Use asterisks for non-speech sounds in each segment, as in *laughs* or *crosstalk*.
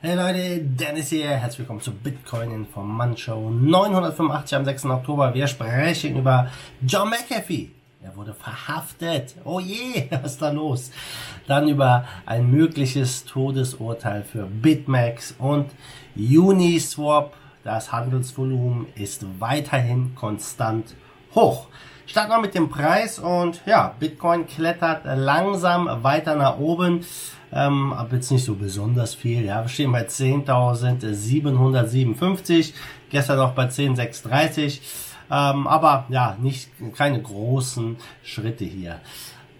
Hey Leute, Dennis hier. Herzlich willkommen zu Bitcoin Informant Show 985 am 6. Oktober. Wir sprechen über John McAfee. Er wurde verhaftet. Oh je, *laughs* was ist da los? Dann über ein mögliches Todesurteil für BitMEX und Uniswap. Das Handelsvolumen ist weiterhin konstant hoch. Starten wir mit dem Preis und ja, Bitcoin klettert langsam weiter nach oben. Ähm, aber jetzt nicht so besonders viel. Ja, wir stehen bei 10.757. Gestern noch bei 10.630. Ähm, aber ja, nicht, keine großen Schritte hier.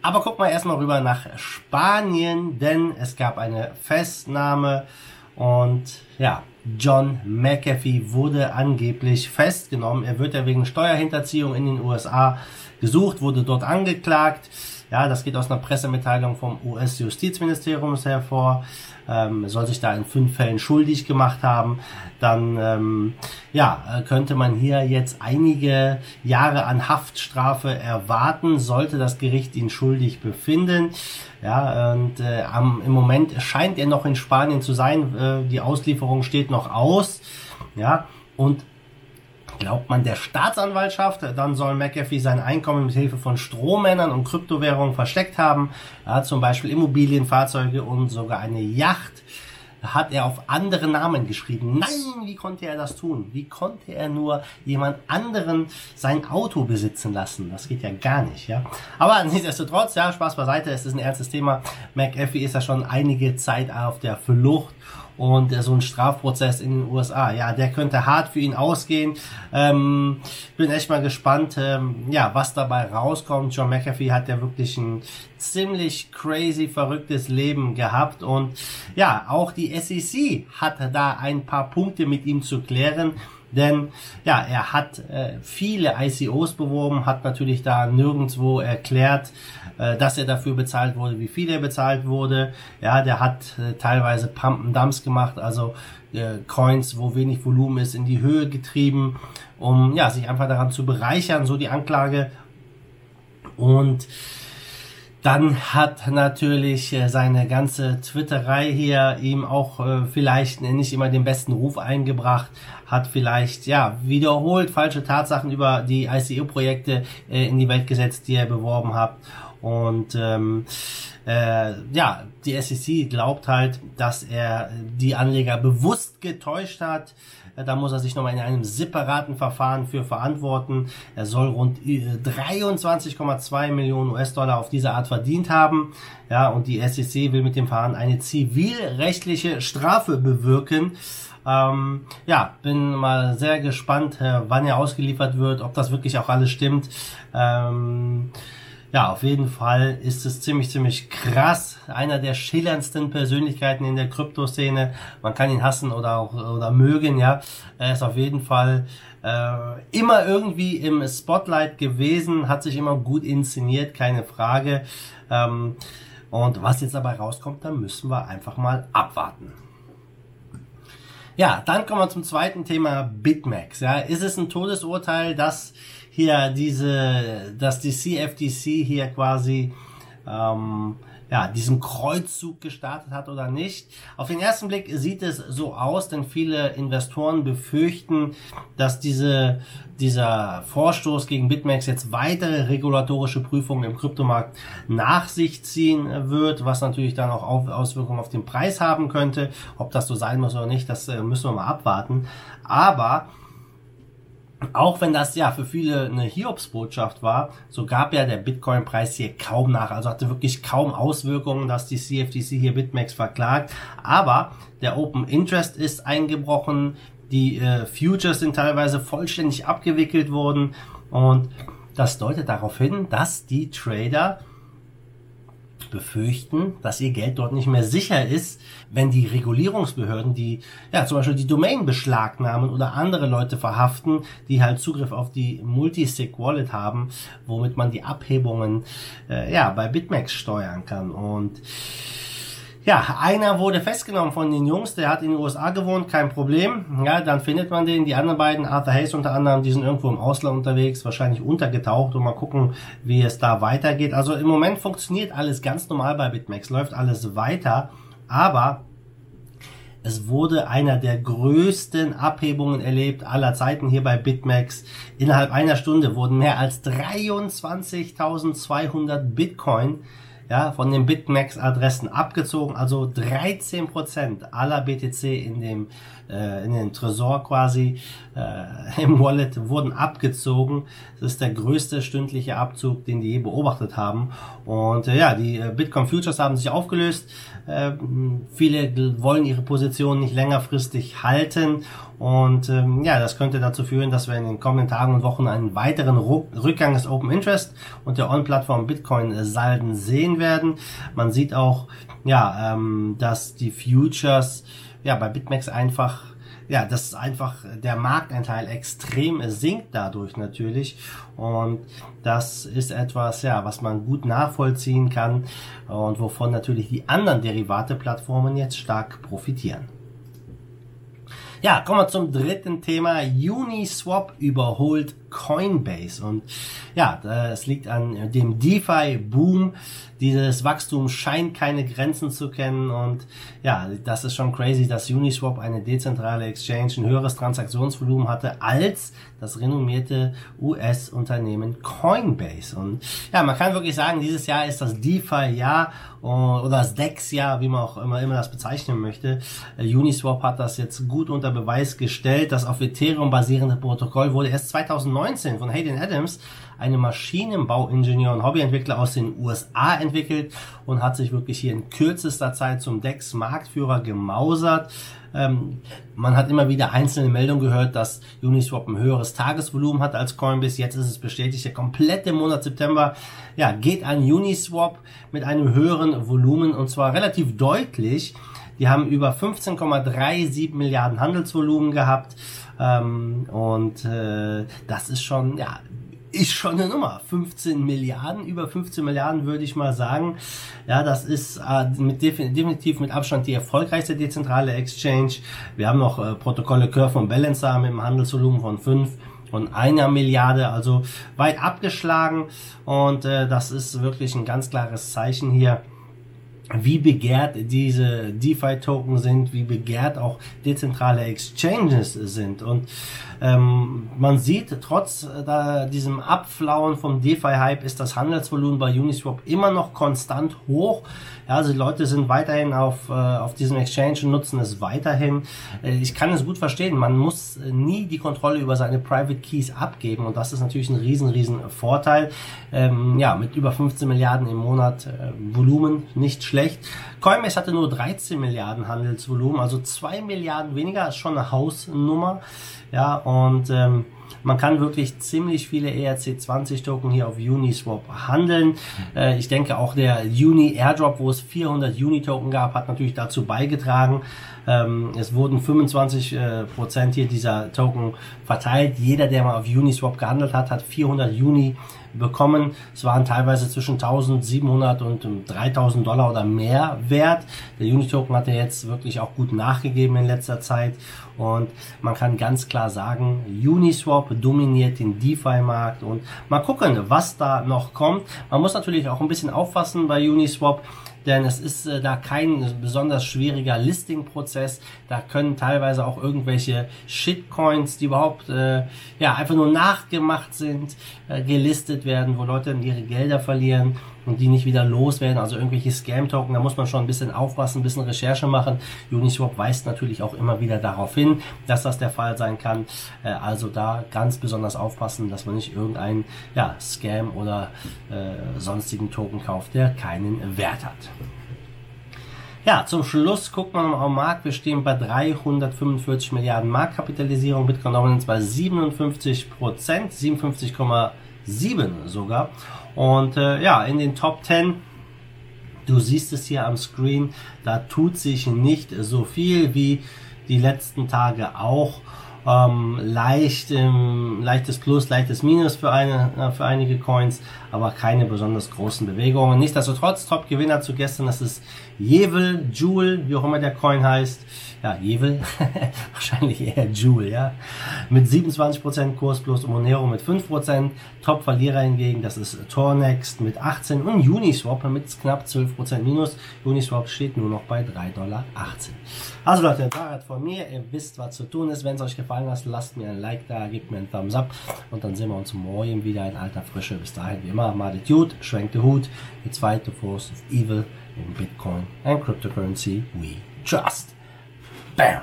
Aber guck mal erstmal rüber nach Spanien, denn es gab eine Festnahme und ja, John McAfee wurde angeblich festgenommen. Er wird ja wegen Steuerhinterziehung in den USA gesucht, wurde dort angeklagt. Ja, das geht aus einer Pressemitteilung vom US-Justizministerium hervor. Ähm, soll sich da in fünf Fällen schuldig gemacht haben, dann ähm, ja, könnte man hier jetzt einige Jahre an Haftstrafe erwarten, sollte das Gericht ihn schuldig befinden. Ja, und äh, am, im Moment scheint er noch in Spanien zu sein. Äh, die Auslieferung steht noch aus. Ja, und Glaubt man der Staatsanwaltschaft, dann soll McAfee sein Einkommen mit Hilfe von Strohmännern und Kryptowährungen versteckt haben. Ja, zum Beispiel Immobilien, Fahrzeuge und sogar eine Yacht hat er auf andere Namen geschrieben. Nein, wie konnte er das tun? Wie konnte er nur jemand anderen sein Auto besitzen lassen? Das geht ja gar nicht, ja. Aber nichtsdestotrotz, ja, Spaß beiseite, es ist ein ernstes Thema. McAfee ist ja schon einige Zeit auf der Flucht und so ein Strafprozess in den USA. Ja, der könnte hart für ihn ausgehen. Ähm, bin echt mal gespannt, ähm, ja, was dabei rauskommt. John McAfee hat ja wirklich ein ziemlich crazy verrücktes Leben gehabt und ja, auch die SEC hat da ein paar Punkte mit ihm zu klären. Denn ja, er hat äh, viele ICOs beworben, hat natürlich da nirgendwo erklärt, äh, dass er dafür bezahlt wurde, wie viel er bezahlt wurde. Ja, der hat äh, teilweise Pump and Dumps gemacht, also äh, Coins, wo wenig Volumen ist, in die Höhe getrieben, um ja, sich einfach daran zu bereichern, so die Anklage. Und dann hat natürlich äh, seine ganze Twitterei hier ihm auch äh, vielleicht nicht immer den besten Ruf eingebracht, hat vielleicht ja wiederholt falsche Tatsachen über die ICO-Projekte äh, in die Welt gesetzt, die er beworben hat. Und ähm, äh, ja, die SEC glaubt halt, dass er die Anleger bewusst getäuscht hat. Da muss er sich nochmal in einem separaten Verfahren für verantworten. Er soll rund 23,2 äh, Millionen US-Dollar auf diese Art verdient haben. Ja, und die SEC will mit dem Verfahren eine zivilrechtliche Strafe bewirken. Ähm, ja, bin mal sehr gespannt, äh, wann er ausgeliefert wird, ob das wirklich auch alles stimmt. Ähm, ja, auf jeden Fall ist es ziemlich, ziemlich krass. Einer der schillerndsten Persönlichkeiten in der Kryptoszene. Man kann ihn hassen oder auch oder mögen, ja. Er ist auf jeden Fall äh, immer irgendwie im Spotlight gewesen, hat sich immer gut inszeniert, keine Frage. Ähm, und was jetzt dabei rauskommt, da müssen wir einfach mal abwarten. Ja, dann kommen wir zum zweiten Thema Bitmax. Ja, ist es ein Todesurteil, dass hier diese, dass die CFTC hier quasi ähm, ja, diesen Kreuzzug gestartet hat oder nicht. Auf den ersten Blick sieht es so aus, denn viele Investoren befürchten, dass diese, dieser Vorstoß gegen BitMEX jetzt weitere regulatorische Prüfungen im Kryptomarkt nach sich ziehen wird, was natürlich dann auch Auswirkungen auf den Preis haben könnte. Ob das so sein muss oder nicht, das äh, müssen wir mal abwarten. Aber auch wenn das ja für viele eine Hiobsbotschaft war, so gab ja der Bitcoin-Preis hier kaum nach. Also hatte wirklich kaum Auswirkungen, dass die CFTC hier BitMEX verklagt. Aber der Open Interest ist eingebrochen. Die äh, Futures sind teilweise vollständig abgewickelt worden. Und das deutet darauf hin, dass die Trader befürchten, dass ihr Geld dort nicht mehr sicher ist, wenn die Regulierungsbehörden, die ja zum Beispiel die Domain beschlagnahmen oder andere Leute verhaften, die halt Zugriff auf die Multisig Wallet haben, womit man die Abhebungen äh, ja bei BitMEX steuern kann. Und ja, einer wurde festgenommen von den Jungs, der hat in den USA gewohnt, kein Problem. Ja, dann findet man den. Die anderen beiden, Arthur Hayes unter anderem, die sind irgendwo im Ausland unterwegs, wahrscheinlich untergetaucht und mal gucken, wie es da weitergeht. Also im Moment funktioniert alles ganz normal bei BitMEX, läuft alles weiter, aber Es wurde einer der größten Abhebungen erlebt aller Zeiten hier bei BitMEX. Innerhalb einer Stunde wurden mehr als 23.200 Bitcoin ja, von den BitMEX-Adressen abgezogen, also 13% aller BTC in dem äh, in den Tresor quasi äh, *laughs* im Wallet wurden abgezogen. Das ist der größte stündliche Abzug, den die je beobachtet haben. Und äh, ja, die äh, Bitcoin Futures haben sich aufgelöst. Äh, viele wollen ihre Position nicht längerfristig halten. Und ähm, ja, das könnte dazu führen, dass wir in den kommenden Tagen und Wochen einen weiteren Rückgang des Open Interest und der On-Plattform Bitcoin Salden sehen werden. Man sieht auch, ja, ähm, dass die Futures ja, bei BitMEX einfach, ja, das ist einfach der Marktanteil extrem sinkt dadurch natürlich. Und das ist etwas, ja, was man gut nachvollziehen kann und wovon natürlich die anderen Derivate-Plattformen jetzt stark profitieren. Ja, kommen wir zum dritten Thema. Uniswap überholt Coinbase. Und ja, es liegt an dem DeFi-Boom. Dieses Wachstum scheint keine Grenzen zu kennen. Und ja, das ist schon crazy, dass Uniswap eine dezentrale Exchange ein höheres Transaktionsvolumen hatte als das renommierte US-Unternehmen Coinbase. Und ja, man kann wirklich sagen, dieses Jahr ist das DeFi-Jahr oder das DEX-Jahr, wie man auch immer, immer das bezeichnen möchte. Uniswap hat das jetzt gut unter Beweis gestellt. Das auf Ethereum basierende Protokoll wurde erst 2019 von Hayden Adams einem Maschinenbauingenieur und Hobbyentwickler aus den USA entwickelt und hat sich wirklich hier in kürzester Zeit zum DEX-Marktführer gemausert. Ähm, man hat immer wieder einzelne Meldungen gehört, dass Uniswap ein höheres Tagesvolumen hat als Coinbase. Jetzt ist es bestätigt, der komplette Monat September ja, geht an Uniswap mit einem höheren Volumen und zwar relativ deutlich. Die haben über 15,37 Milliarden Handelsvolumen gehabt ähm, und äh, das ist schon ja ist schon eine Nummer. 15 Milliarden, über 15 Milliarden würde ich mal sagen. Ja, das ist äh, mit definitiv mit Abstand die erfolgreichste dezentrale Exchange. Wir haben noch äh, Protokolle Curve und Balancer mit einem Handelsvolumen von 5 und einer Milliarde, also weit abgeschlagen. Und äh, das ist wirklich ein ganz klares Zeichen hier wie begehrt diese DeFi-Token sind, wie begehrt auch dezentrale Exchanges sind. Und ähm, man sieht, trotz äh, diesem Abflauen vom DeFi-Hype ist das Handelsvolumen bei Uniswap immer noch konstant hoch. Ja, also die Leute sind weiterhin auf, äh, auf diesem Exchange und nutzen es weiterhin. Äh, ich kann es gut verstehen. Man muss nie die Kontrolle über seine Private Keys abgeben und das ist natürlich ein riesen, riesen Vorteil. Ähm, ja, mit über 15 Milliarden im Monat äh, Volumen, nicht schlecht. Coinbase hatte nur 13 Milliarden Handelsvolumen, also 2 Milliarden weniger, ist schon eine Hausnummer. Ja, und ähm, man kann wirklich ziemlich viele ERC20 Token hier auf Uniswap handeln. Äh, ich denke auch der Uni Airdrop, wo es 400 Uni Token gab, hat natürlich dazu beigetragen. Ähm, es wurden 25 äh, Prozent hier dieser Token verteilt. Jeder, der mal auf Uniswap gehandelt hat, hat 400 Uni bekommen. Es waren teilweise zwischen 1700 und 3000 Dollar oder mehr wert. Der Unitoken hat ja jetzt wirklich auch gut nachgegeben in letzter Zeit und man kann ganz klar sagen, Uniswap dominiert den DeFi-Markt und mal gucken, was da noch kommt. Man muss natürlich auch ein bisschen aufpassen bei Uniswap denn es ist äh, da kein besonders schwieriger Listing-Prozess. Da können teilweise auch irgendwelche Shitcoins, die überhaupt äh, ja einfach nur nachgemacht sind, äh, gelistet werden, wo Leute dann ihre Gelder verlieren und die nicht wieder loswerden. Also irgendwelche Scam-Token, da muss man schon ein bisschen aufpassen, ein bisschen Recherche machen. Uniswap weist natürlich auch immer wieder darauf hin, dass das der Fall sein kann. Äh, also da ganz besonders aufpassen, dass man nicht irgendeinen ja, Scam oder äh, sonstigen Token kauft, der keinen Wert hat. Ja, zum Schluss guckt man am Markt. Wir stehen bei 345 Milliarden Marktkapitalisierung. Bitcoin Dominance bei 57 Prozent, 57,7 sogar. Und äh, ja, in den Top 10, du siehst es hier am Screen, da tut sich nicht so viel wie die letzten Tage auch. Ähm, leicht, ähm, leichtes Plus, leichtes Minus für, eine, äh, für einige Coins, aber keine besonders großen Bewegungen. Nichtsdestotrotz, Top-Gewinner zu gestern, das ist Jevel, Jewel, wie auch immer der Coin heißt. ja, Evil, *laughs* wahrscheinlich eher Jewel, ja, mit 27% Kurs plus Monero mit 5%, Top-Verlierer hingegen, das ist Tornext mit 18 und Uniswap mit knapp 12% Minus. Uniswap steht nur noch bei 3,18 Dollar. Also Leute, Fahrrad von mir, ihr wisst, was zu tun ist. Wenn es euch gefallen hat, lasst mir ein Like da, gebt mir einen Thumbs up und dann sehen wir uns morgen wieder in alter Frische. Bis dahin, wie immer, macht gut, schwenkt den Hut, fight the force of evil in Bitcoin and cryptocurrency we trust. Bam!